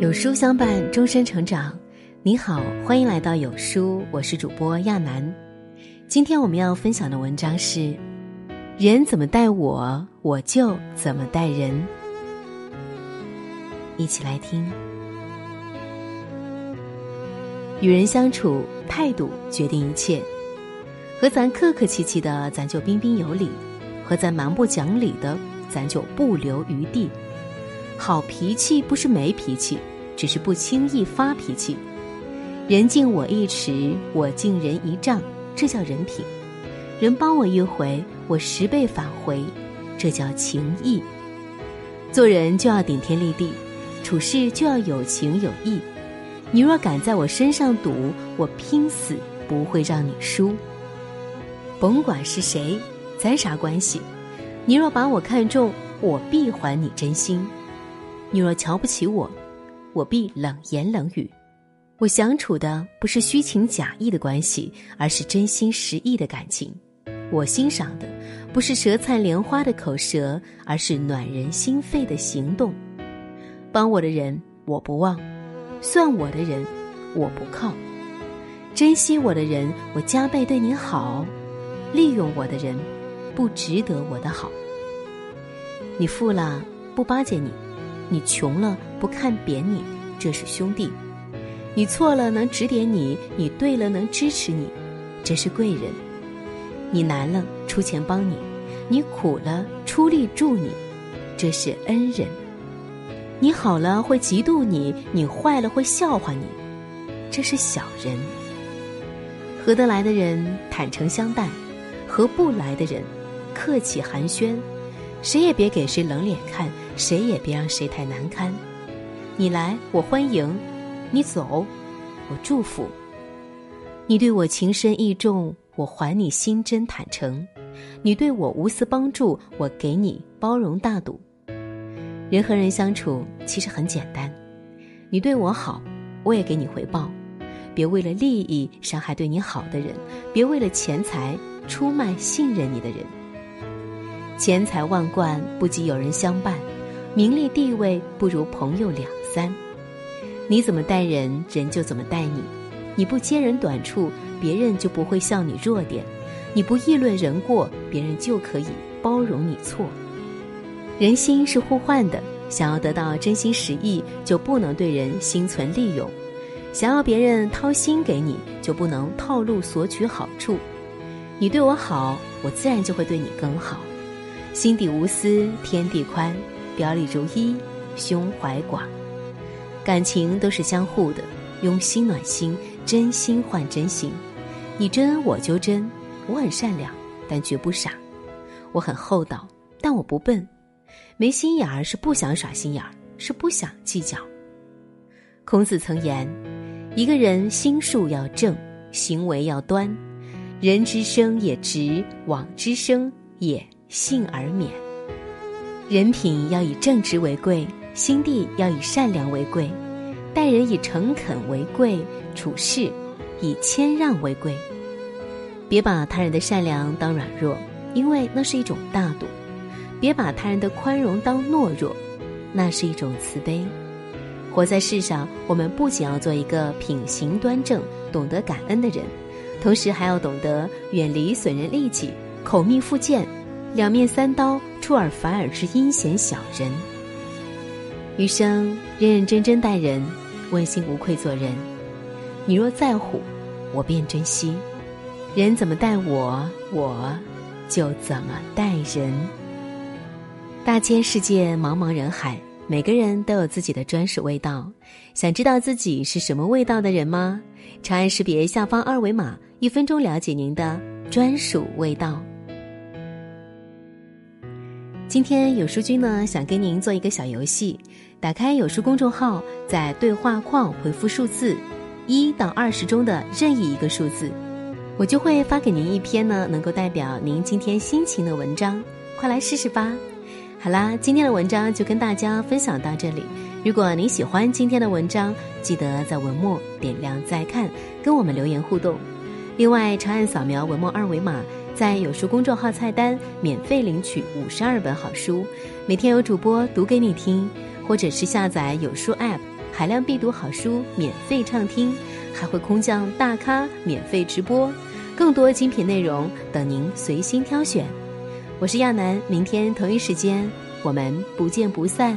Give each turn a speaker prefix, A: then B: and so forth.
A: 有书相伴，终身成长。你好，欢迎来到有书，我是主播亚楠。今天我们要分享的文章是：人怎么待我，我就怎么待人。一起来听。与人相处，态度决定一切。和咱客客气气的，咱就彬彬有礼；和咱蛮不讲理的，咱就不留余地。好脾气不是没脾气，只是不轻易发脾气。人敬我一尺，我敬人一丈，这叫人品；人帮我一回，我十倍返回，这叫情义。做人就要顶天立地，处事就要有情有义。你若敢在我身上赌，我拼死不会让你输。甭管是谁，咱啥关系？你若把我看重，我必还你真心。你若瞧不起我，我必冷言冷语。我相处的不是虚情假意的关系，而是真心实意的感情。我欣赏的不是舌灿莲花的口舌，而是暖人心肺的行动。帮我的人我不忘，算我的人我不靠。珍惜我的人，我加倍对你好；利用我的人，不值得我的好。你富了不巴结你。你穷了不看扁你，这是兄弟；你错了能指点你，你对了能支持你，这是贵人；你难了出钱帮你，你苦了出力助你，这是恩人；你好了会嫉妒你，你坏了会笑话你，这是小人。合得来的人坦诚相待，合不来的人客气寒暄。谁也别给谁冷脸看，谁也别让谁太难堪。你来我欢迎，你走我祝福。你对我情深意重，我还你心真坦诚；你对我无私帮助，我给你包容大度。人和人相处其实很简单，你对我好，我也给你回报。别为了利益伤害对你好的人，别为了钱财出卖信任你的人。钱财万贯不及有人相伴，名利地位不如朋友两三。你怎么待人，人就怎么待你。你不揭人短处，别人就不会笑你弱点；你不议论人过，别人就可以包容你错。人心是互换的，想要得到真心实意，就不能对人心存利用；想要别人掏心给你，就不能套路索取好处。你对我好，我自然就会对你更好。心底无私天地宽，表里如一胸怀广，感情都是相互的，用心暖心，真心换真心。你真我就真，我很善良，但绝不傻；我很厚道，但我不笨。没心眼儿是不想耍心眼儿，是不想计较。孔子曾言：一个人心术要正，行为要端，人之生也直，往之生也。幸而免，人品要以正直为贵，心地要以善良为贵，待人以诚恳为贵，处事以谦让为贵。别把他人的善良当软弱，因为那是一种大度；别把他人的宽容当懦弱，那是一种慈悲。活在世上，我们不仅要做一个品行端正、懂得感恩的人，同时还要懂得远离损人利己、口蜜腹剑。两面三刀、出尔反尔之阴险小人。余生认认真真待人，问心无愧做人。你若在乎，我便珍惜。人怎么待我，我就怎么待人。大千世界，茫茫人海，每个人都有自己的专属味道。想知道自己是什么味道的人吗？长按识别下方二维码，一分钟了解您的专属味道。今天有书君呢，想跟您做一个小游戏。打开有书公众号，在对话框回复数字一到二十中的任意一个数字，我就会发给您一篇呢，能够代表您今天心情的文章。快来试试吧！好啦，今天的文章就跟大家分享到这里。如果您喜欢今天的文章，记得在文末点亮再看，跟我们留言互动。另外，长按扫描文末二维码。在有书公众号菜单免费领取五十二本好书，每天有主播读给你听，或者是下载有书 App，海量必读好书免费畅听，还会空降大咖免费直播，更多精品内容等您随心挑选。我是亚楠，明天同一时间我们不见不散。